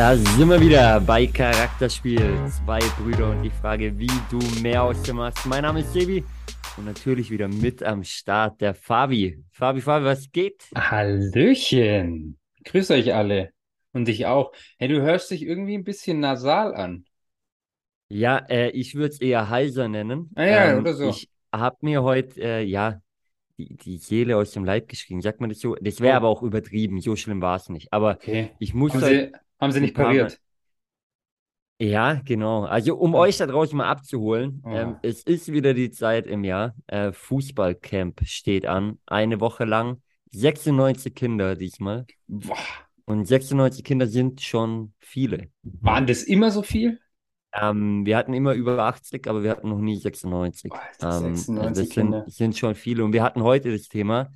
Da sind wir wieder bei Charakterspiel. Zwei Brüder und die Frage, wie du mehr aus dem machst. Mein Name ist Sebi und natürlich wieder mit am Start der Fabi. Fabi, Fabi, was geht? Hallöchen. Grüß euch alle. Und dich auch. Hey, du hörst dich irgendwie ein bisschen nasal an. Ja, äh, ich würde es eher heiser nennen. Ah ja, Ähm, oder so. ich habe mir heute, äh, ja, die, die Seele aus dem Leib geschrien. Sagt man das so? Das wäre Oh. aber auch übertrieben. So schlimm war es nicht. Aber Okay. ich muss Haben halt, sie, haben sie nicht pariert? ja, genau. Also um euch da draußen mal abzuholen, Oh. ähm, es ist wieder die Zeit im Jahr. Äh, Fußballcamp steht an, eine Woche lang. 96 Kinder diesmal. Boah. Und 96 Kinder sind schon viele. Waren das immer so viel? Ähm, wir hatten immer über 80, aber wir hatten noch nie 96. Alter, Ähm, 96 das Kinder. sind, sind schon viele. Und wir hatten heute das Thema,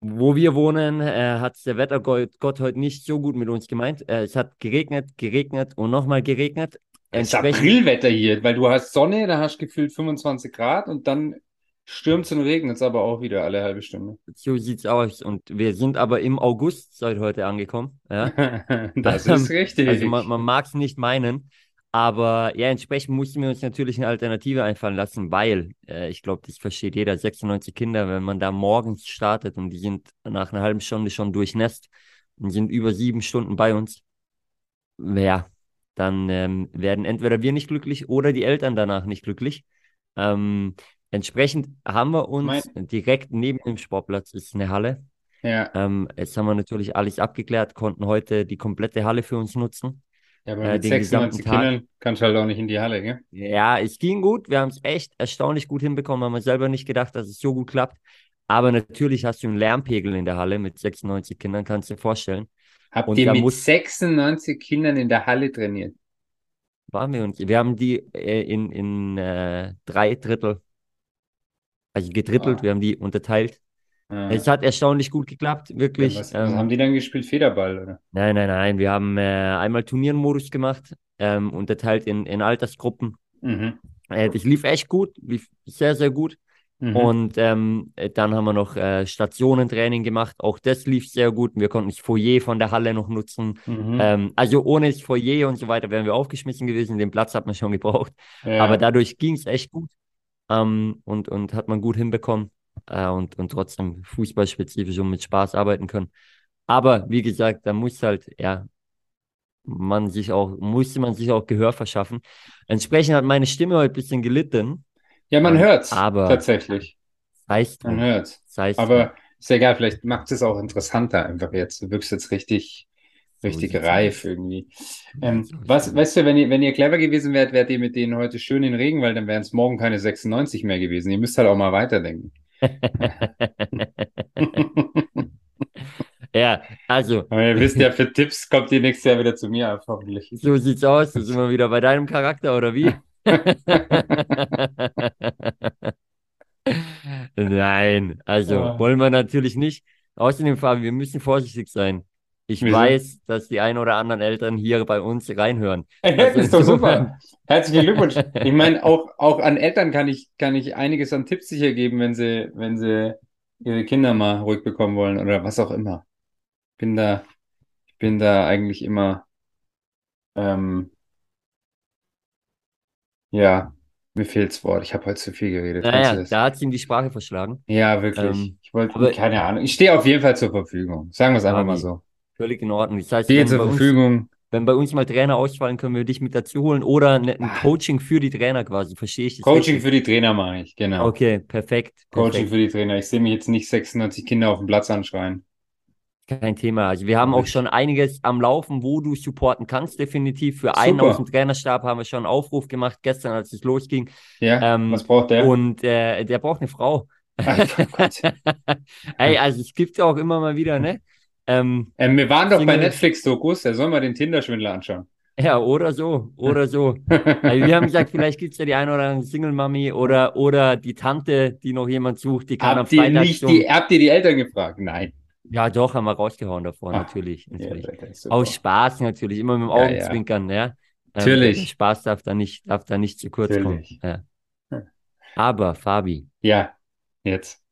wo wir wohnen, äh, hat der Wettergott Gott heute nicht so gut mit uns gemeint. Äh, es hat geregnet, geregnet und nochmal geregnet. Es ist Aprilwetter hier, weil du hast Sonne, da hast du gefühlt 25 Grad und dann stürmt und regnet es aber auch wieder alle halbe Stunde. so sieht's aus. Und wir sind aber im August seit heute angekommen. Ja? Das Ähm, ist richtig. Also man, man mag es nicht meinen, aber ja, entsprechend mussten wir uns natürlich eine Alternative einfallen lassen, weil äh, ich glaube, das versteht jeder, 96 Kinder, wenn man da morgens startet und die sind nach einer halben Stunde schon durchnässt und sind über sieben Stunden bei uns, ja, dann ähm, werden entweder wir nicht glücklich oder die Eltern danach nicht glücklich. Ähm, entsprechend haben wir uns direkt neben dem Sportplatz ist eine Halle. Ja, Ähm, jetzt haben wir natürlich alles abgeklärt, konnten heute die komplette Halle für uns nutzen. Ja, aber äh, mit den 96 gesamten Tag. Kindern kannst du halt auch nicht in die Halle, gell? Ja, es ging gut. Wir haben es echt erstaunlich gut hinbekommen. Haben wir selber nicht gedacht, dass es so gut klappt. Aber natürlich hast du einen Lärmpegel in der Halle mit 96 Kindern, kannst du dir vorstellen. Habt Und ihr mit muss- 96 Kindern in der Halle trainiert? Waren wir uns. Wir haben die äh, in, in äh, drei Drittel, also gedrittelt, Ah. wir haben die unterteilt. Ah. Es hat erstaunlich gut geklappt, Ja, wirklich. was, was Ähm, haben die dann gespielt? Federball, oder? Nein, nein, nein. Wir haben äh, einmal Turniermodus gemacht, ähm, unterteilt in, in Altersgruppen. Mhm. Äh, das lief echt gut, lief sehr, sehr gut. Mhm. Und ähm, äh, dann haben wir noch äh, Stationentraining gemacht. Auch das lief sehr gut. Wir konnten das Foyer von der Halle noch nutzen. Mhm. Ähm, also ohne das Foyer und so weiter wären wir aufgeschmissen gewesen. Den Platz hat man schon gebraucht. Ja. Aber dadurch ging es echt gut. Ähm, und, und hat man gut hinbekommen. Äh, und, und trotzdem fußballspezifisch und mit Spaß arbeiten können. Aber wie gesagt, da muss halt, ja, man sich auch, musste man sich auch Gehör verschaffen. Entsprechend hat meine Stimme heute ein bisschen gelitten. Ja, man Ähm, hört's aber- tatsächlich. Heißt Man hört's. Heißt drum. Aber ist ja egal, vielleicht macht es auch interessanter einfach jetzt. Du wirkst jetzt richtig, So richtig sieht's reif irgendwie. Ähm, So was, weißt du, wenn ihr, wenn ihr clever gewesen wärt, wärt ihr mit denen heute schön in den Regen, weil dann wären es morgen keine 96 mehr gewesen. Ihr müsst halt auch mal weiterdenken. Ja, also, Aber ihr wisst ja, für Tipps kommt ihr nächstes Jahr wieder zu mir hoffentlich. so sieht's aus. Da sind wir wieder bei deinem Charakter, oder wie? Nein, also Ja. wollen wir natürlich nicht. Außerdem, Fabi, wir müssen vorsichtig sein. Ich Wieso? weiß, dass die ein oder anderen Eltern hier bei uns reinhören. Ja, Also das ist doch super. Herzlichen Glückwunsch. Ich meine, auch, auch an Eltern kann ich, kann ich einiges an Tipps sicher geben, wenn sie, wenn sie ihre Kinder mal ruhig bekommen wollen oder was auch immer. Bin da, ich bin da eigentlich immer, ähm, ja, mir fehlt's Wort. Ich habe heute zu viel geredet. Naja, das? da hat ihm die Sprache verschlagen. Ja, wirklich. Ähm, Ich wollte, keine Ahnung. Ich stehe auf jeden Fall zur Verfügung. Sagen wir es einfach mal so. Völlig in Ordnung. Das heißt, wenn zur Verfügung. wenn bei uns mal Trainer ausfallen, können wir dich mit dazu holen oder ne, ein Ah. Coaching für die Trainer quasi. Verstehe ich das Coaching richtig? für die Trainer mache ich, genau. Okay, perfekt. Coaching perfekt. für die Trainer. Ich sehe mich jetzt nicht 96 Kinder auf dem Platz anschreien. Kein Thema. Also wir haben auch schon einiges am Laufen, wo du supporten kannst, definitiv. Für einen Super. aus dem Trainerstab haben wir schon einen Aufruf gemacht, gestern, als es losging. Ja, Ähm, was braucht der? Und äh, der braucht eine Frau. Ey, also es gibt ja auch immer mal wieder, ne? Ähm, Ähm, wir waren doch bei Netflix-Dokus, da sollen wir den Tinder-Schwindler anschauen. ja, oder so, oder so. Also wir haben gesagt, vielleicht gibt es ja die eine oder andere Single-Mami oder, oder die Tante, die noch jemand sucht, die kann am Habt ihr Freitag nicht die, habt ihr die Eltern gefragt? Nein. Ja, doch, haben wir rausgehauen davor, Ah, natürlich, Ja, natürlich. super. Aus Spaß natürlich, immer mit dem Ja, Augenzwinkern, ja. Ähm, Natürlich. der Spaß darf da nicht, darf da nicht zu kurz Natürlich. kommen. Ja. Hm. Aber, Fabi, Ja, jetzt.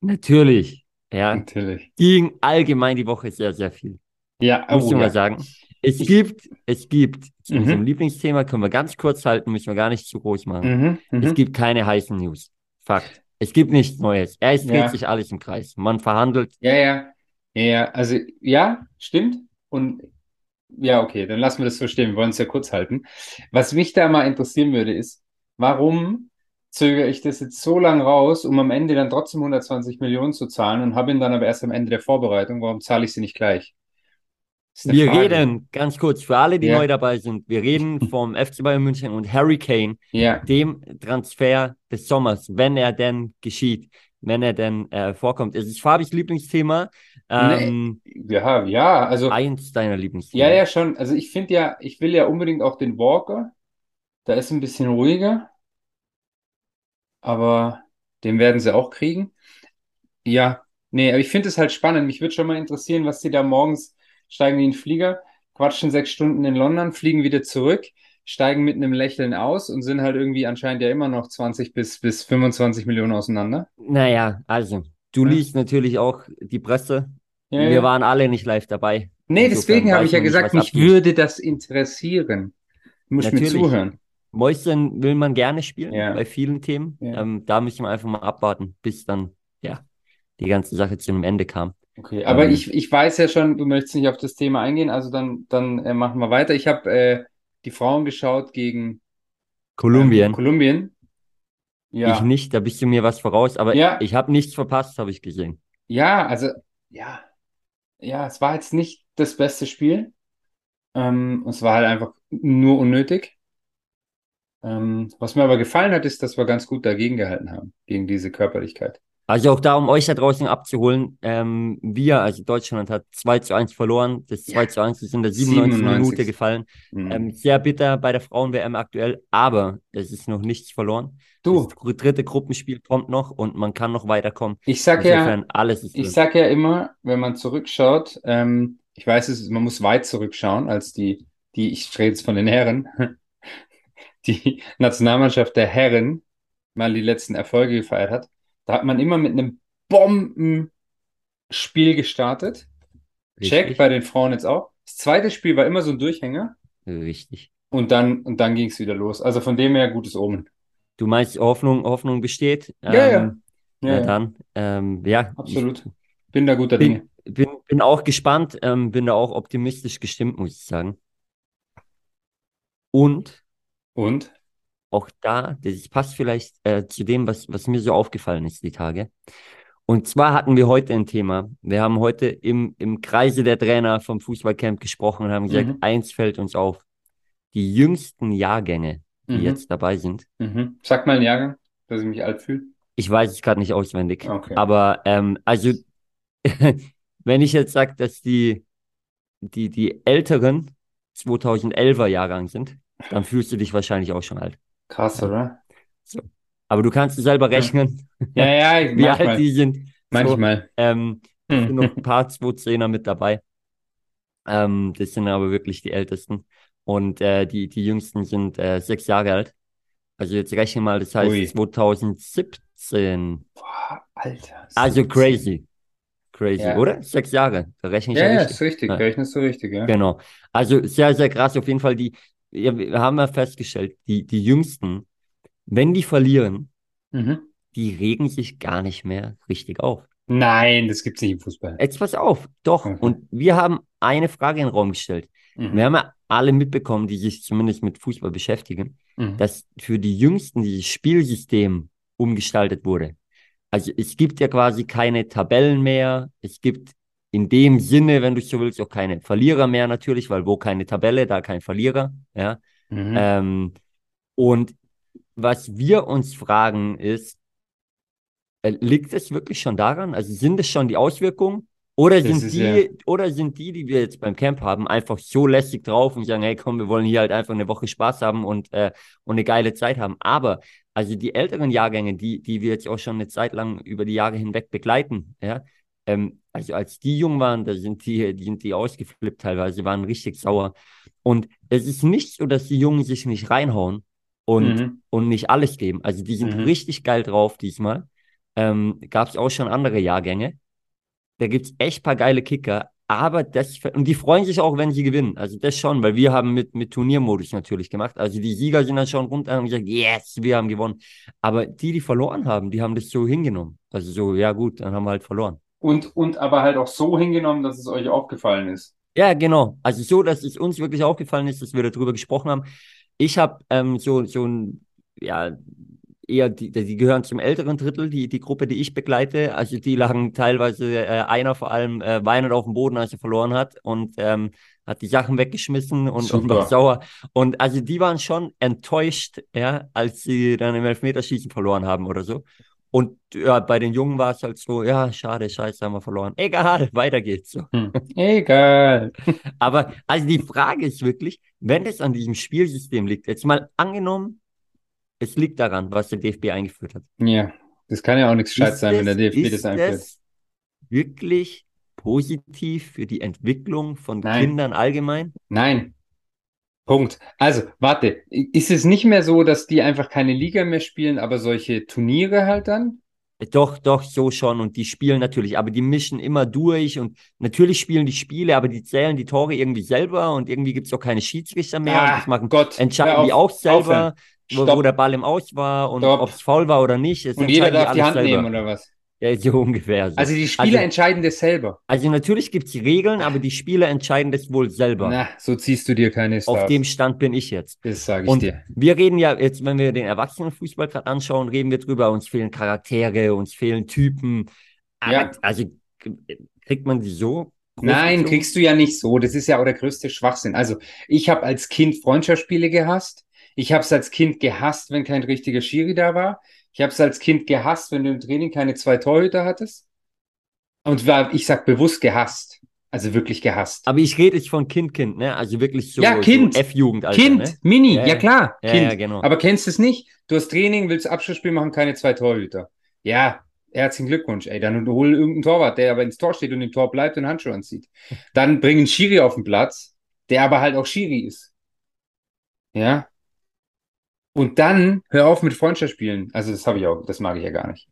natürlich, ja, Natürlich. ging allgemein die Woche sehr, sehr viel. Ja, Muss oh, ich mal ja. sagen. Es Ich- gibt, es gibt, zu Mhm. unserem Lieblingsthema können wir ganz kurz halten, müssen wir gar nicht zu groß machen. Mhm, Es mhm. gibt keine heißen News. Fakt. Es gibt nichts Neues. Es dreht Ja. sich alles im Kreis. Man verhandelt. Ja, ja. Ja, ja, also ja, stimmt. Und ja, okay, dann lassen wir das so stehen. Wir wollen es ja kurz halten. Was mich da mal interessieren würde, ist, warum zögere ich das jetzt so lang raus, um am Ende dann trotzdem 120 Millionen zu zahlen und habe ihn dann aber erst am Ende der Vorbereitung? Warum zahle ich sie nicht gleich? Wir Frage. reden, ganz kurz, für alle, die Ja. neu dabei sind, wir reden vom FC Bayern München und Harry Kane, Ja, dem Transfer des Sommers, wenn er denn geschieht, wenn er denn äh, vorkommt. Es ist Fabis Lieblingsthema. Ähm, ja, ja, also. Eins deiner Lieblingsthemen. Ja, ja, schon. Also ich finde ja, ich will ja unbedingt auch den Walker. Da ist ein bisschen ruhiger. Aber den werden sie auch kriegen. Ja, nee, aber ich finde es halt spannend. Mich würde schon mal interessieren, was die da morgens steigen die in den Flieger, quatschen sechs Stunden in London, fliegen wieder zurück, steigen mit einem Lächeln aus und sind halt irgendwie anscheinend ja immer noch 20 bis, bis 25 Millionen auseinander. Naja, also, du Ja. liest natürlich auch die Presse. Ja, Wir ja. waren alle nicht live dabei. Nee, Insofern deswegen habe ich ja gesagt, mich würde das interessieren. Du musst mir zuhören. Mäuschen will man gerne spielen Ja. bei vielen Themen. Ja. Ähm, da müssen wir einfach mal abwarten, bis dann, ja, die ganze Sache zu einem Ende kam. Okay, aber Ähm, ich, ich weiß ja schon, du möchtest nicht auf das Thema eingehen, also dann, dann äh, machen wir weiter. Ich habe äh, die Frauen geschaut gegen Kolumbien, ähm, Kolumbien. Ja, ich nicht, da bist du mir was voraus, aber Ja. ich habe nichts verpasst, habe ich gesehen. ja, also ja, ja, es war jetzt nicht das beste Spiel. Ähm, es war halt einfach nur unnötig. Ähm, was mir aber gefallen hat, ist, dass wir ganz gut dagegen gehalten haben, gegen diese Körperlichkeit. Also auch da, um euch da draußen abzuholen, ähm, wir, also Deutschland hat 2 zu 1 verloren. Das 2 Ja. zu 1 ist in der 97. 97. Minute gefallen. Mhm. Ähm, sehr bitter bei der Frauen-WM aktuell, aber es ist noch nichts verloren. Du, Das dritte Gruppenspiel kommt noch und man kann noch weiterkommen. ich sag ja, Insofern, alles ist Ich sag ja immer, wenn man zurückschaut, ähm, ich weiß, es, man muss weit zurückschauen, als die, die, ich rede jetzt von den Herren, die Nationalmannschaft der Herren mal die letzten Erfolge gefeiert hat. Da hat man immer mit einem Bombenspiel gestartet. Check Richtig, bei den Frauen jetzt auch. Das zweite Spiel war immer so ein Durchhänger richtig. und dann, und dann ging es wieder los. Also von dem her gutes Omen. Du meinst, Hoffnung, Hoffnung besteht? Ja, ja. Ähm, Ja, na ja, dann, ähm, ja, absolut. Bin da guter Dinge. ich bin, bin auch gespannt, ähm, bin da auch optimistisch gestimmt, muss ich sagen. Und Und? auch da, das passt vielleicht äh, zu dem, was, was mir so aufgefallen ist die Tage. Und zwar hatten wir heute ein Thema. Wir haben heute im, im Kreise der Trainer vom Fußballcamp gesprochen und haben gesagt, Mhm. eins fällt uns auf. Die jüngsten Jahrgänge, die Mhm. jetzt dabei sind, Mhm. Sag mal einen Jahrgang, dass ich mich alt fühle. ich weiß es gerade nicht auswendig, Okay. aber ähm, also wenn ich jetzt sage, dass die, die, die älteren 2011er Jahrgang sind, dann fühlst du dich wahrscheinlich auch schon alt. Krass, oder? Aber du kannst selber rechnen, Ja, ja, ich- wie alt manchmal. die sind. So, Manchmal. ähm, es sind Hm. noch ein paar 210er mit dabei. Ähm, das sind aber wirklich die ältesten. Und äh, die, die jüngsten sind äh, sechs Jahre alt. Also jetzt rechne mal, das heißt Ui. 2017. Boah, Alter. Also 17. crazy. Crazy, Ja. oder? Sechs Jahre. Da rechne ich Ja, ja ja, richtig. ist richtig. Ja. Rechnest du richtig, ja. Genau. Also sehr, sehr krass. Auf jeden Fall die, ja, wir haben ja festgestellt, die, die Jüngsten, wenn die verlieren, Mhm. die regen sich gar nicht mehr richtig auf. Nein, das gibt's nicht im Fußball. Jetzt pass auf, doch. Okay. Und wir haben eine Frage in den Raum gestellt. Mhm. Wir haben ja alle mitbekommen, die sich zumindest mit Fußball beschäftigen, Mhm. dass für die Jüngsten dieses Spielsystem umgestaltet wurde. Also es gibt ja quasi keine Tabellen mehr. Es gibt in dem Sinne, wenn du so willst, auch keine Verlierer mehr natürlich, weil wo keine Tabelle, da kein Verlierer. Ja. Mhm. Ähm, und was wir uns fragen ist, äh, liegt es wirklich schon daran? Also sind es schon die Auswirkungen? Oder Das sind die, ja- oder sind die, die wir jetzt beim Camp haben, einfach so lässig drauf und sagen, hey komm, wir wollen hier halt einfach eine Woche Spaß haben und, äh, und eine geile Zeit haben. Aber also die älteren Jahrgänge, die, die wir jetzt auch schon eine Zeit lang über die Jahre hinweg begleiten, ja, ähm, also als die jung waren, da sind die, die sind die ausgeflippt teilweise, waren richtig sauer. Und es ist nicht so, dass die Jungen sich nicht reinhauen und, Mhm. und nicht alles geben. Also die sind Mhm. richtig geil drauf diesmal. Ähm, Gab es auch schon andere Jahrgänge. Da gibt es echt paar geile Kicker, aber das, und die freuen sich auch, wenn sie gewinnen. Also das schon, weil wir haben mit, mit Turniermodus natürlich gemacht. Also die Sieger sind dann schon runter und haben gesagt, yes, wir haben gewonnen. Aber die, die verloren haben, die haben das so hingenommen. Also so, ja gut, dann haben wir halt verloren. Und, und aber halt auch so hingenommen, dass es euch aufgefallen ist. Ja, genau. Also so, dass es uns wirklich aufgefallen ist, dass wir darüber gesprochen haben. Ich habe ähm, so, so ein, ja, eher, die, die gehören zum älteren Drittel, die, die Gruppe, die ich begleite. Also die lagen teilweise, äh, einer vor allem, äh, weinend auf dem Boden, als er verloren hat und ähm, hat die Sachen weggeschmissen und, und war sauer. Und also die waren schon enttäuscht, ja, als sie dann im Elfmeterschießen verloren haben oder so. Und ja, bei den Jungen war es halt so, ja, schade, scheiße, haben wir verloren. Egal, weiter geht's so. Hm. Egal. Aber also die Frage ist wirklich, wenn es an diesem Spielsystem liegt, jetzt mal angenommen, es liegt daran, was der DFB eingeführt hat. Ja, das kann ja auch nichts Scheiß sein, wenn der DFB das einführt. Das wirklich positiv für die Entwicklung von Nein. Kindern allgemein? Nein. Punkt. Also, warte, ist es nicht mehr so, dass die einfach keine Liga mehr spielen, aber solche Turniere halt dann? Doch, doch, so schon. Und die spielen natürlich, aber die mischen immer durch und natürlich spielen die Spiele, aber die zählen die Tore irgendwie selber und irgendwie gibt es auch keine Schiedsrichter mehr. Ah, und das machen, Gott, entscheiden die auch selber. Wo, wo, der Ball im Aus war und ob es faul war oder nicht. und jeder darf die Hand selber. nehmen oder was? Ja, so ungefähr. So. Also die Spieler also, entscheiden das selber. Also natürlich gibt es Regeln, aber die Spieler entscheiden das wohl selber. Na, so ziehst du dir keine Stars. Auf dem Stand bin ich jetzt. Das sage ich und dir. Wir reden ja jetzt, wenn wir den Erwachsenenfußball gerade anschauen, reden wir drüber, uns fehlen Charaktere, uns fehlen Typen. Ja. Also kriegt man die so? Nein, kriegst du ja nicht so. Das ist ja auch der größte Schwachsinn. Also ich habe als Kind Freundschaftsspiele gehasst. Ich habe es als Kind gehasst, wenn kein richtiger Schiri da war. Ich habe es als Kind gehasst, wenn du im Training keine zwei Torhüter hattest. Und war, ich sag bewusst gehasst. Also wirklich gehasst. Aber ich rede jetzt von Kind, Kind, ne? Also wirklich so, ja, kind. So F-Jugend. Kind, ne? Mini, ja, ja klar. Ja, kind. Ja, genau. Aber kennst du es nicht? Du hast Training, willst Abschlussspiel machen, keine zwei Torhüter. Ja, herzlichen Glückwunsch, ey. Dann hol irgendeinen Torwart, der aber ins Tor steht und im Tor bleibt und Handschuhe anzieht. Dann bring einen Schiri auf den Platz, der aber halt auch Schiri ist. Ja, und dann hör auf mit Freundschaftsspielen. Also das habe ich auch, das mag ich ja gar nicht.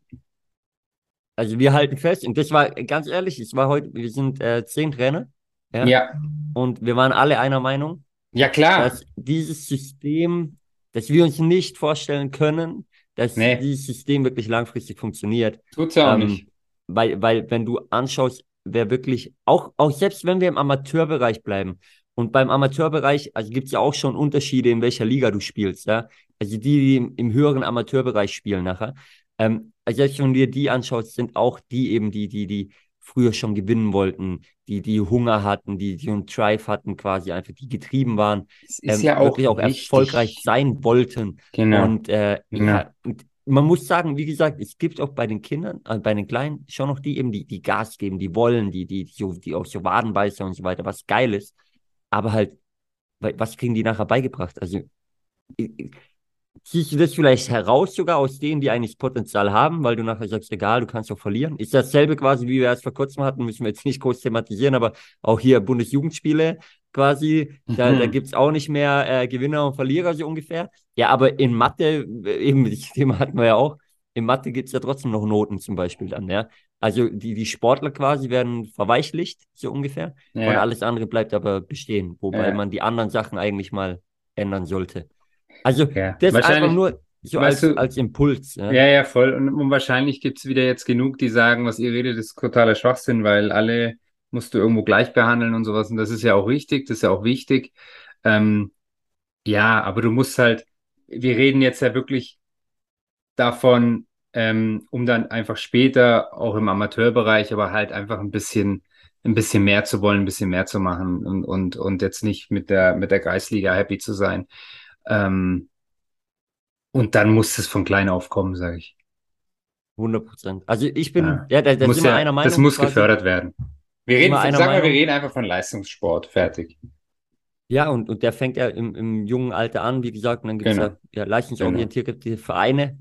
Also wir halten fest, und das war ganz ehrlich, es war heute, wir sind äh, zehn Trainer. Ja? ja. Und wir waren alle einer Meinung. Ja, klar. Dass dieses System, dass wir uns nicht vorstellen können, dass nee. dieses System wirklich langfristig funktioniert. Tut's ja auch ähm, nicht. Weil, weil, wenn du anschaust, wer wirklich, auch, auch selbst wenn wir im Amateurbereich bleiben, und beim Amateurbereich, also gibt es ja auch schon Unterschiede, in welcher Liga du spielst, ja. Also die, die im, höheren Amateurbereich spielen nachher. Ähm, also selbst wenn du dir die anschaust, sind auch die eben die, die, die früher schon gewinnen wollten, die, die Hunger hatten, die, die einen Drive hatten, quasi einfach, die getrieben waren, ähm, ja wirklich auch, auch erfolgreich sein wollten. Genau. Und, äh, genau. Ja, und man muss sagen, wie gesagt, es gibt auch bei den Kindern, äh, bei den Kleinen schon noch die eben, die, die Gas geben, die wollen, die, die, die, die auch so Wadenbeißer und so weiter, was geil ist. Aber halt, was kriegen die nachher beigebracht? Also, Siehst du das vielleicht heraus sogar aus denen, die eigentlich Potenzial haben, weil du nachher sagst, egal, du kannst auch verlieren? Ist dasselbe quasi, wie wir es vor kurzem hatten, müssen wir jetzt nicht groß thematisieren, aber auch hier Bundesjugendspiele quasi, da, mhm. da gibt es auch nicht mehr äh, Gewinner und Verlierer so ungefähr. Ja, aber in Mathe, äh, eben, das Thema hatten wir ja auch, in Mathe gibt es ja trotzdem noch Noten zum Beispiel dann, ja. Also die, die Sportler quasi werden verweichlicht, so ungefähr, ja. und alles andere bleibt aber bestehen, wobei ja. man die anderen Sachen eigentlich mal ändern sollte. Also ja. das einfach nur so als, du, als Impuls. Ja, ja, ja voll. Und, und wahrscheinlich gibt es wieder jetzt genug, die sagen, was ihr redet, ist totaler Schwachsinn, weil alle musst du irgendwo gleich behandeln und sowas. Und das ist ja auch richtig, das ist ja auch wichtig. Ähm, ja, aber du musst halt, wir reden jetzt ja wirklich davon, ähm, um dann einfach später auch im Amateurbereich, aber halt einfach ein bisschen, ein bisschen mehr zu wollen, ein bisschen mehr zu machen und, und, und jetzt nicht mit der, mit der Kreisliga happy zu sein. Ähm, und dann muss es von klein auf kommen, sage ich. 100 Prozent. Also ich bin, ja, ja da, da sind wir ja, einer Meinung. Das muss quasi. gefördert werden. Wir reden, sag mal, wir reden einfach von Leistungssport. Fertig. Ja, und, und der fängt ja im, im jungen Alter an, wie gesagt, und dann gibt es genau. ja, ja leistungsorientierte genau. Vereine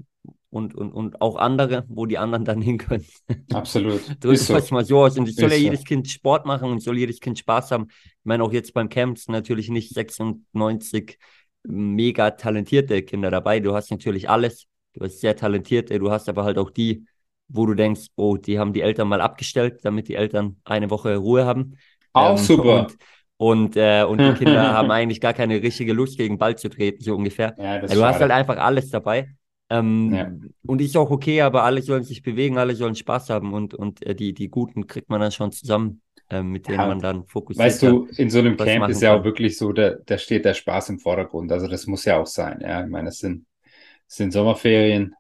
und, und, und auch andere, wo die anderen dann hin können. Absolut. Drückt so. mal so aus. Und es soll ja jedes so. Kind Sport machen und soll jedes Kind Spaß haben. Ich meine, auch jetzt beim Camps natürlich nicht 96 mega talentierte Kinder dabei. Du hast natürlich alles. Du hast sehr talentierte, du hast aber halt auch die, wo du denkst, oh, die haben die Eltern mal abgestellt, damit die Eltern eine Woche Ruhe haben. Auch Ähm, super. Und, und, äh, und die Kinder haben eigentlich gar keine richtige Lust, gegen den Ball zu treten, so ungefähr. Ja, das du hast halt einfach alles dabei. Ähm, Ja. Und ist auch okay, aber alle sollen sich bewegen, alle sollen Spaß haben und, und äh, die, die Guten kriegt man dann schon zusammen, mit denen Ja, man dann fokussiert. Weißt du, in so einem Camp ist ja auch kann. wirklich so, da, da steht der Spaß im Vordergrund. Also das muss ja auch sein. Ja, ich meine, es sind, sind Sommerferien,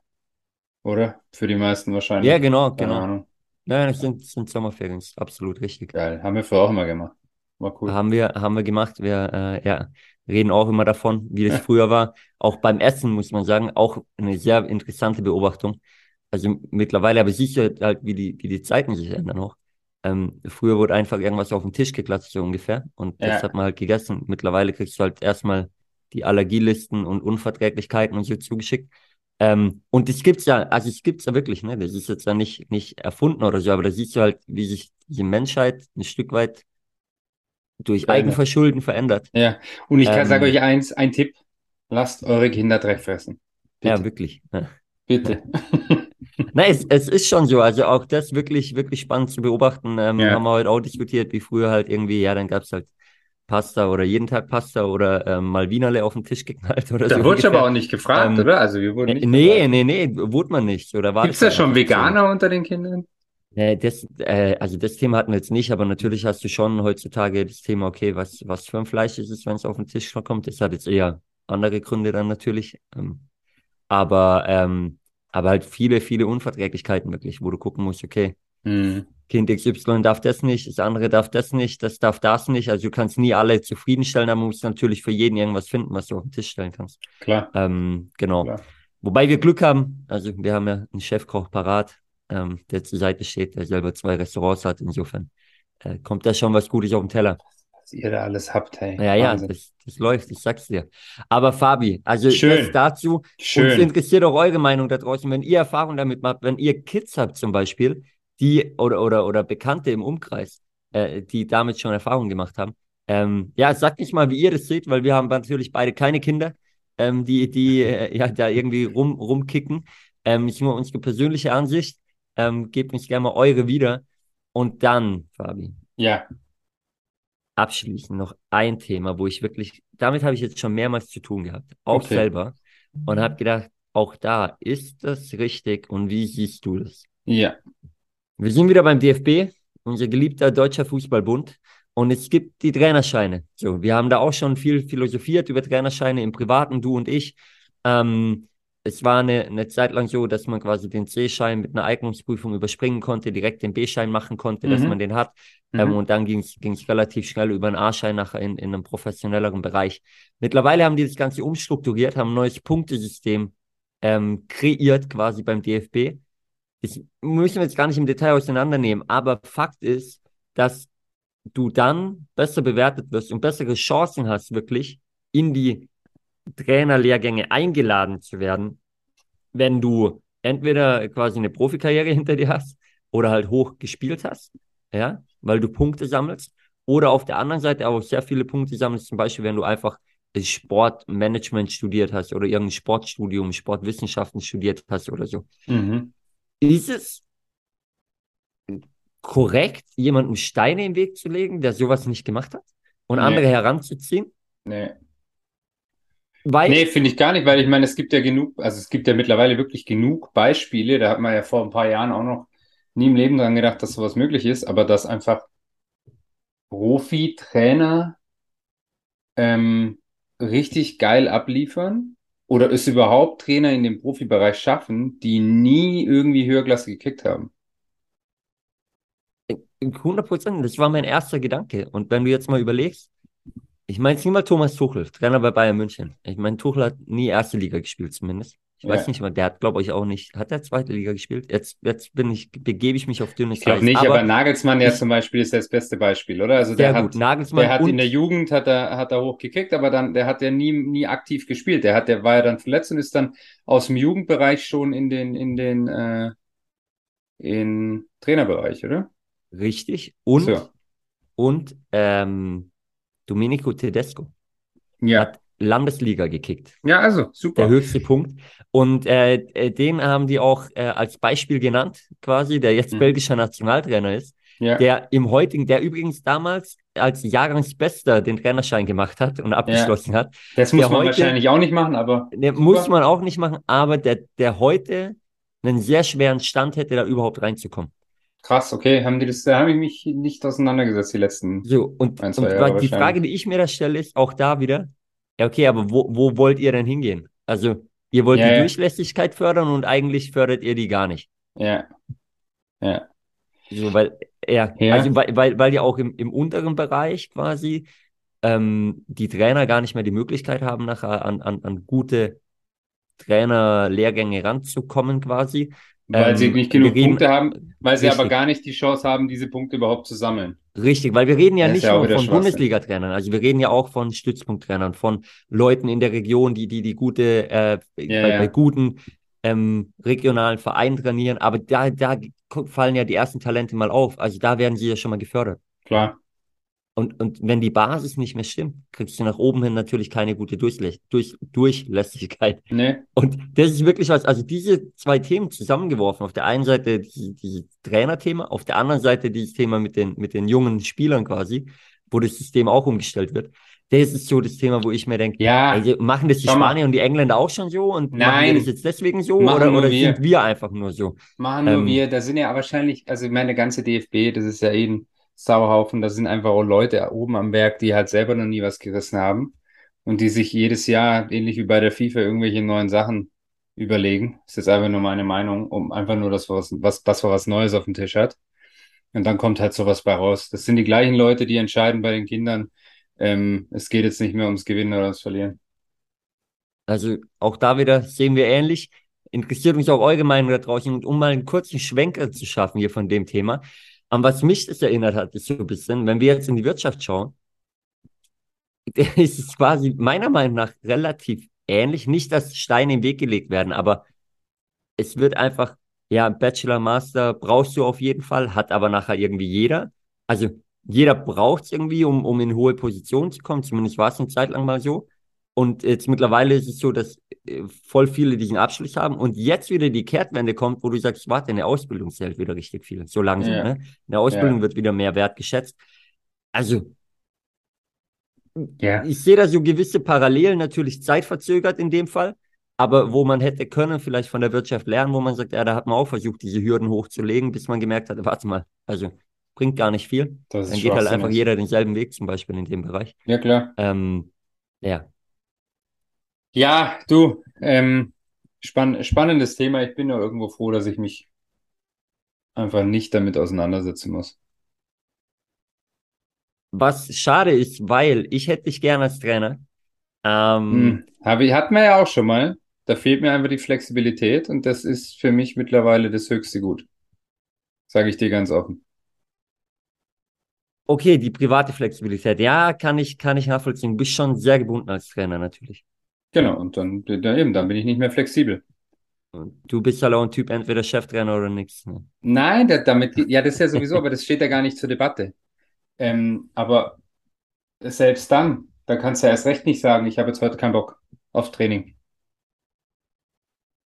oder? Für die meisten wahrscheinlich. Ja, genau, Keine genau. Ahnung. Nein, das sind, das sind Sommerferien, das ist absolut richtig. Geil. Haben wir früher auch immer gemacht. War cool. Haben wir, haben wir gemacht. Wir äh, ja, reden auch immer davon, wie das früher war. Auch beim Essen muss man sagen, auch eine sehr interessante Beobachtung. Also mittlerweile, aber sicher halt, wie die, wie die Zeiten sich ändern auch. Ähm, früher wurde einfach irgendwas auf den Tisch geklatscht, so ungefähr. Und das Ja. hat man halt gegessen. Mittlerweile kriegst du halt erstmal die Allergielisten und Unverträglichkeiten und so zugeschickt. Ähm, und das gibt's ja, also es gibt's ja wirklich, ne? Das ist jetzt ja nicht, nicht erfunden oder so, aber da siehst du halt, wie sich die Menschheit ein Stück weit durch Verändert. Eigenverschulden verändert. Ja, und ich kann Ähm, sage euch eins, ein Tipp. Lasst eure Kinder Dreck fressen. Ja, Bitte, wirklich. Ja. bitte. Nein, es, es ist schon so. Also auch das wirklich, wirklich spannend zu beobachten. Ähm, Ja. Haben wir heute auch diskutiert, wie früher halt irgendwie, ja, dann gab's halt Pasta oder jeden Tag Pasta oder ähm, mal Wienerle auf den Tisch geknallt oder Da so wurde ich aber auch nicht gefragt, Ähm, oder? Also wir wurden Äh, nicht Nee, gefragt. nee, nee, wurde man nicht. Oder war Gibt's das da schon einfach so? Veganer unter den Kindern? Äh, das, äh, also das Thema hatten wir jetzt nicht, aber natürlich hast du schon heutzutage das Thema, okay, was, was für ein Fleisch ist es, wenn es auf den Tisch kommt. Das hat jetzt eher andere Gründe dann natürlich. Ähm, aber, ähm, aber halt viele, viele Unverträglichkeiten wirklich, wo du gucken musst, okay, Hm. Kind XY darf das nicht, das andere darf das nicht, das darf das nicht. Also du kannst nie alle zufriedenstellen, aber man muss natürlich für jeden irgendwas finden, was du auf den Tisch stellen kannst. Klar, Ähm, genau. klar. Wobei wir Glück haben, also wir haben ja einen Chefkoch parat, ähm, der zur Seite steht, der selber zwei Restaurants hat. Insofern äh, kommt da schon was Gutes auf den Teller. Was ihr da alles habt, hey. Ja, ja, Wahnsinn. das, das läuft, ich sag's dir. Aber Fabi, also Schön. dazu. Uns Schön. interessiert auch eure Meinung da draußen, wenn ihr Erfahrung damit macht, wenn ihr Kids habt zum Beispiel, die oder oder oder Bekannte im Umkreis, äh, die damit schon Erfahrung gemacht haben. Ähm, ja, sagt nicht mal, wie ihr das seht, weil wir haben natürlich beide keine Kinder, ähm, die die äh, ja da irgendwie rum rumkicken. Ähm, ist nur unsere persönliche Ansicht. Ähm, gebt uns gerne mal eure wieder. Und dann, Fabi, Ja, abschließend noch ein Thema, wo ich wirklich, damit habe ich jetzt schon mehrmals zu tun gehabt, auch Okay. selber, und habe gedacht, auch da, ist das richtig und wie siehst du das? ja. Wir sind wieder beim DFB, unser geliebter Deutscher Fußballbund, und es gibt die Trainerscheine. So, wir haben da auch schon viel philosophiert über Trainerscheine im Privaten, du und ich. Ähm, es war eine, eine Zeit lang so, dass man quasi den C-Schein mit einer Eignungsprüfung überspringen konnte, direkt den B-Schein machen konnte, dass Mhm. man den hat. Ähm, Mhm. und dann ging es relativ schnell über einen A-Schein nachher in, in einem professionelleren Bereich. Mittlerweile haben die das Ganze umstrukturiert, haben ein neues Punktesystem ähm, kreiert, quasi beim DFB. Das müssen wir jetzt gar nicht im Detail auseinandernehmen, aber Fakt ist, dass du dann besser bewertet wirst und bessere Chancen hast, wirklich in die Trainerlehrgänge eingeladen zu werden, wenn du entweder quasi eine Profikarriere hinter dir hast oder halt hoch gespielt hast, ja, weil du Punkte sammelst, oder auf der anderen Seite auch sehr viele Punkte sammelst, zum Beispiel, wenn du einfach Sportmanagement studiert hast oder irgendein Sportstudium, Sportwissenschaften studiert hast oder so. Mhm. Ist es korrekt, jemandem Steine im Weg zu legen, der sowas nicht gemacht hat und Nee. andere heranzuziehen? Nee. Weil Nee, finde ich gar nicht, weil ich meine, es gibt ja genug, also es gibt ja mittlerweile wirklich genug Beispiele, da hat man ja vor ein paar Jahren auch noch nie im Leben dran gedacht, dass sowas möglich ist, aber dass einfach Profi-Trainer ähm, richtig geil abliefern oder es überhaupt Trainer in dem Profibereich schaffen, die nie irgendwie Höherklasse gekickt haben. 100 Prozent, das war mein erster Gedanke. Und wenn du jetzt mal überlegst, ich meine jetzt nicht mal Thomas Tuchel, Trainer bei Bayern München. Ich meine, Tuchel hat nie erste Liga gespielt, zumindest. Ich weiß Ja. nicht mal, der hat, glaube ich, auch nicht. Hat er zweite Liga gespielt? Jetzt, jetzt bin ich, begebe ich mich auf dünnes Ich glaube nicht, aber, Aber Nagelsmann ja zum Beispiel ist das beste Beispiel, oder? Also der gut. hat, Nagelsmann der hat in der Jugend hat er, hat er hochgekickt, aber dann, der hat ja nie, nie aktiv gespielt. Der hat, der war ja dann verletzt und ist dann aus dem Jugendbereich schon in den, in den, äh, in Trainerbereich, oder? richtig und, So. und ähm, Domenico Tedesco Ja. hat Landesliga gekickt. Ja, also, Der super. höchste Punkt. Und äh, äh, den haben die auch äh, als Beispiel genannt, quasi, der jetzt Mhm. belgischer Nationaltrainer ist. Ja. der im heutigen, der übrigens damals als Jahrgangsbester den Trainerschein gemacht hat und abgeschlossen hat. Das muss Der man heute- wahrscheinlich auch nicht machen, aber Der Super. muss man auch nicht machen, aber der, der heute einen sehr schweren Stand hätte, da überhaupt reinzukommen. Krass, okay. Haben die das, da habe ich mich nicht auseinandergesetzt, die letzten. So, und, Ein, und Jahre die. Frage, die ich mir da stelle, ist auch da wieder, ja, okay, aber wo, wo wollt ihr denn hingehen? Also, ihr wollt Ja, die ja. Durchlässigkeit fördern und eigentlich fördert ihr die gar nicht. Ja. Ja. So, weil, ja, Ja. also, weil, weil, weil ja auch im, im unteren Bereich quasi ähm, die Trainer gar nicht mehr die Möglichkeit haben, nachher an, an, an gute Trainerlehrgänge ranzukommen, quasi. Weil sie Ähm, nicht genug reden- Punkte haben, weil sie aber Richtig. gar nicht die Chance haben, diese Punkte überhaupt zu sammeln. Richtig, weil wir reden ja Das nicht ja nur von. Bundesliga-Trainern, also wir reden ja auch von Stützpunkttrainern, von Leuten in der Region, die die, die gute, äh, Ja, bei, ja. bei guten ähm, regionalen Vereinen trainieren, aber da, da fallen ja die ersten Talente mal auf, also da werden sie ja schon mal gefördert. Klar. Und, und wenn die Basis nicht mehr stimmt, kriegst du nach oben hin natürlich keine gute Durchlä durch Durchlässigkeit. Nee. Und das ist wirklich was, also diese zwei Themen zusammengeworfen. Auf der einen Seite die, die Trainerthema, auf der anderen Seite dieses Thema mit den, mit den jungen Spielern quasi, wo das System auch umgestellt wird. Das ist so das Thema, wo ich mir denke, Ja, also machen das die. Spanier und die Engländer auch schon so und machen wir Nein. das jetzt deswegen so Machen oder, oder wir. sind wir einfach nur so? machen nur ähm, wir. Da sind ja wahrscheinlich, also meine, ganze DFB, das ist ja eh ein Sauhaufen. Da sind einfach auch Leute oben am Werk, die halt selber noch nie was gerissen haben und die sich jedes Jahr, ähnlich wie bei der FIFA, irgendwelche neuen Sachen überlegen. Das ist jetzt einfach nur meine Meinung, um einfach nur, wir was, was, dass was Neues auf dem Tisch hat. Und dann kommt halt sowas bei raus. Das sind die gleichen Leute, die entscheiden bei den Kindern, ähm, es geht jetzt nicht mehr ums Gewinnen oder ums Verlieren. Also auch da wieder sehen wir ähnlich. Interessiert mich auch Meinung da draußen. Und um mal einen kurzen Schwenker zu schaffen hier von dem Thema, an was mich das erinnert hat, ist so ein bisschen, wenn wir jetzt in die Wirtschaft schauen, ist es quasi meiner Meinung nach relativ ähnlich. Nicht, dass Steine im Weg gelegt werden, aber es wird einfach, ja, Bachelor, Master brauchst du auf jeden Fall, hat aber nachher irgendwie jeder. Also jeder braucht es irgendwie, um, um in hohe Positionen zu kommen. Zumindest war es eine Zeit lang mal so. Und jetzt mittlerweile ist es so, dass äh, voll viele diesen Abschluss haben und jetzt wieder die Kehrtwende kommt, wo du sagst, warte, eine Ausbildung zählt wieder richtig viel. So langsam, Ja. ne? Eine Ausbildung Ja. wird wieder mehr wert geschätzt. Also, Ja. ich sehe da so gewisse Parallelen, natürlich zeitverzögert in dem Fall, aber wo man hätte können, vielleicht von der Wirtschaft lernen, wo man sagt, ja, da hat man auch versucht, diese Hürden hochzulegen, bis man gemerkt hat, warte mal, also bringt gar nicht viel. Dann geht halt einfach jeder denselben Weg, zum Beispiel in dem Bereich. Ja, klar. Ähm, ja, Ja, du, ähm, spann spannendes Thema. Ich bin nur irgendwo froh, dass ich mich einfach nicht damit auseinandersetzen muss. Was schade ist, weil ich hätte dich gern als Trainer. Ähm, Hm, habe ich, hatten wir ja auch schon mal. Da fehlt mir einfach die Flexibilität und das ist für mich mittlerweile das höchste Gut. Sage ich dir ganz offen. Okay, die private Flexibilität. Ja, kann ich, kann ich nachvollziehen. Du bist schon sehr gebunden als Trainer natürlich. Genau, und dann, dann eben, dann bin ich nicht mehr flexibel. Und du bist halt auch ein Typ, entweder Cheftrainer oder nichts. Ne? Nein, da, damit, ja, das ist ja sowieso, aber das steht ja gar nicht zur Debatte. Ähm, aber selbst dann, da kannst du ja erst recht nicht sagen, ich habe jetzt heute keinen Bock auf Training.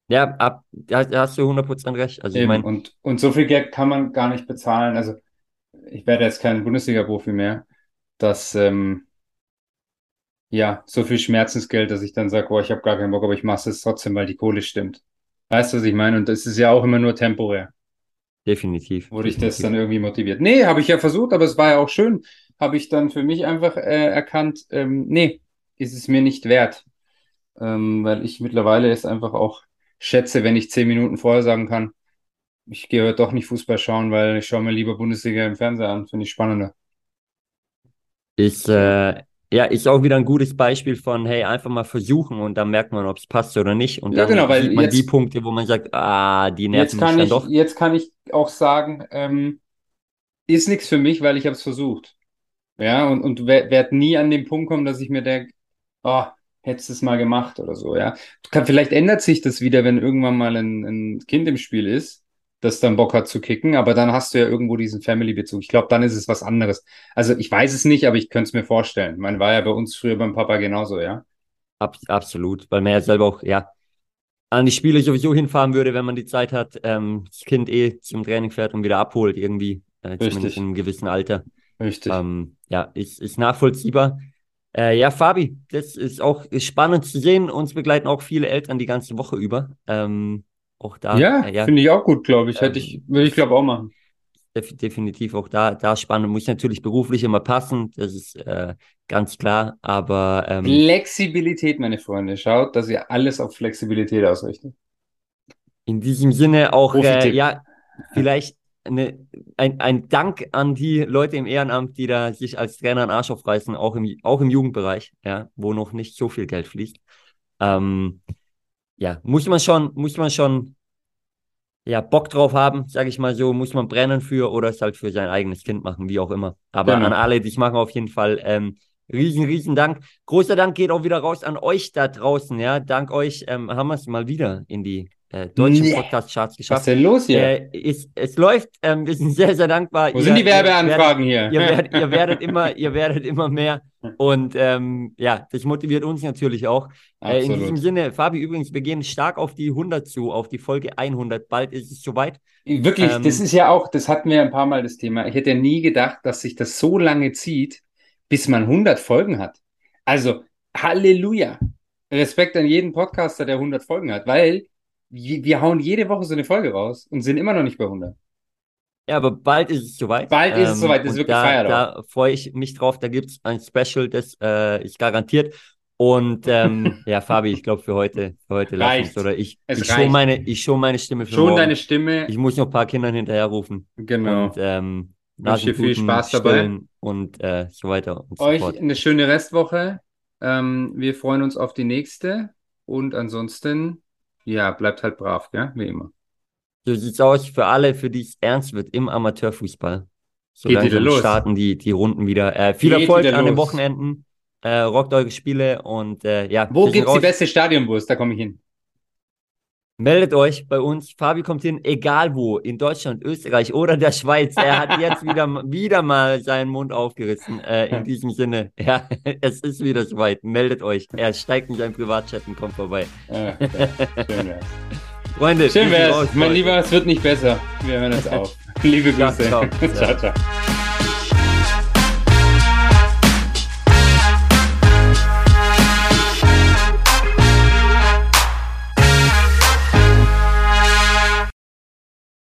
Ja, ab, da, hast du 100% recht. Also ich Eben, meine, und, und so viel Geld kann man gar nicht bezahlen. Also ich werde jetzt kein Bundesliga-Profi mehr, dass ähm, ja, so viel Schmerzensgeld, dass ich dann sage, oh, ich habe gar keinen Bock, aber ich mache es trotzdem, weil die Kohle stimmt. Weißt du, was ich meine? Und das ist ja auch immer nur temporär, definitiv. wo dich das definitiv. dann irgendwie motiviert. Nee, habe ich ja versucht, aber es war ja auch schön. Habe ich dann für mich einfach äh, erkannt, ähm, nee, ist es mir nicht wert. Ähm, weil ich mittlerweile es einfach auch schätze, wenn ich zehn Minuten vorher sagen kann, ich gehe heute doch nicht Fußball schauen, weil ich schaue mir lieber Bundesliga im Fernseher an, finde ich spannender. Ist, äh, ja, ist auch wieder ein gutes Beispiel von, hey, einfach mal versuchen und dann merkt man, ob es passt oder nicht. Und Ja, dann genau, weil sieht man die jetzt- Punkte, wo man sagt, ah, die nerven mich dann ich, doch. jetzt kann ich auch sagen, ähm, ist nichts für mich, weil ich habe es versucht. Ja, und, und werde werd nie an den Punkt kommen, dass ich mir denke, oh, hättest du es mal gemacht oder so, ja. Kann, vielleicht ändert sich das wieder, wenn irgendwann mal ein, ein Kind im Spiel ist, das dann Bock hat zu kicken, aber dann hast du ja irgendwo diesen Family-Bezug. Ich glaube, dann ist es was anderes. Also ich weiß es nicht, aber ich könnte es mir vorstellen. Man war ja bei uns früher beim Papa genauso, ja. Ab, absolut, weil man ja selber auch, ja, an die Spiele sowieso hinfahren würde, wenn man die Zeit hat, ähm, das Kind eh zum Training fährt und wieder abholt irgendwie. äh, zumindest in einem gewissen Alter. Richtig. Ähm, ja, ist, ist nachvollziehbar. Äh, ja, Fabi, das ist auch spannend zu sehen. Uns begleiten auch viele Eltern die ganze Woche über. Ähm, auch da. ja, äh, ja finde ich auch gut, glaube ich. Hätte Ähm, ich, würde ich glaube auch machen. def definitiv auch da, da spannend. Muss natürlich beruflich immer passen, das ist äh, ganz klar. Aber ähm, Flexibilität, meine Freunde. Schaut, dass ihr alles auf Flexibilität ausrichtet. in diesem Sinne auch, äh, ja, vielleicht eine, ein, ein Dank an die Leute im Ehrenamt, die da sich als Trainer einen Arsch aufreißen, auch im, auch im Jugendbereich, ja, wo noch nicht so viel Geld fließt. Ähm, ja, muss man schon, muss man schon ja, Bock drauf haben, sage ich mal so, muss man brennen für oder es halt für sein eigenes Kind machen, wie auch immer. Aber Genau. an alle, die es machen, auf jeden Fall ähm, riesen, riesen Dank. Großer Dank geht auch wieder raus an euch da draußen, ja. Dank euch ähm, haben wir es mal wieder in die äh, deutschen Nee. Podcast-Charts Was ist geschafft. denn los hier? Äh, ist, es läuft, ähm, wir sind sehr, sehr dankbar. Wo Ihr- sind die ihr werdet- Werbeanfragen hier? Ihr werdet, ihr werdet immer, ihr werdet immer mehr. Und ähm, ja, das motiviert uns natürlich auch. Äh, in diesem. Sinne, Fabi, übrigens, wir gehen stark auf die 100 zu, auf die Folge 100. Bald ist es soweit. Wirklich, Ähm, das ist ja auch, das hatten wir ein paar Mal das Thema. Ich hätte ja nie gedacht, dass sich das so lange zieht, bis man 100 Folgen hat. Also, Halleluja. Respekt an jeden Podcaster, der 100 Folgen hat, weil wir wir hauen jede Woche so eine Folge raus und sind immer noch nicht bei 100. Ja, aber bald ist es soweit. Bald ist es soweit, das und wird da, gefeiert Da freue ich mich drauf. Da gibt es ein Special, das äh, ist garantiert. Und ähm, ja, Fabi, ich glaube für heute, für heute Reicht. Oder ich, Es ich reicht. meine, ich meine Stimme für Schon morgen. deine Stimme, Ich muss noch ein paar Kindern hinterherrufen. genau. Und ähm, Wünsche viel Spaß dabei. Und äh, so weiter und so Euch fort. eine schöne Restwoche. Ähm, wir freuen uns auf die nächste und ansonsten, ja, bleibt halt brav, gell? Wie immer. So sieht's aus für alle, für die es ernst wird im Amateurfußball. So Geht wieder langsam los. starten die, die Runden wieder. Äh, viel Geht Erfolg an den los. Wochenenden. Äh, rockt eure Spiele und äh, ja, Wo gibt's die raus. beste Stadionwurst? Da komme ich hin. Meldet euch bei uns. Fabi kommt hin, egal wo, in Deutschland, Österreich oder der Schweiz. Er hat jetzt wieder, wieder mal seinen Mund aufgerissen. Äh, in diesem Sinne, ja, es ist wieder soweit. Meldet euch. Er steigt in seinen Privatchat und kommt vorbei. Okay. Schön wär's. Freunde, Schön wär's. raus, Mein. Lieber, es wird nicht besser. Wir hören uns auf. Liebe Ja, Grüße. ciao. ciao. ciao.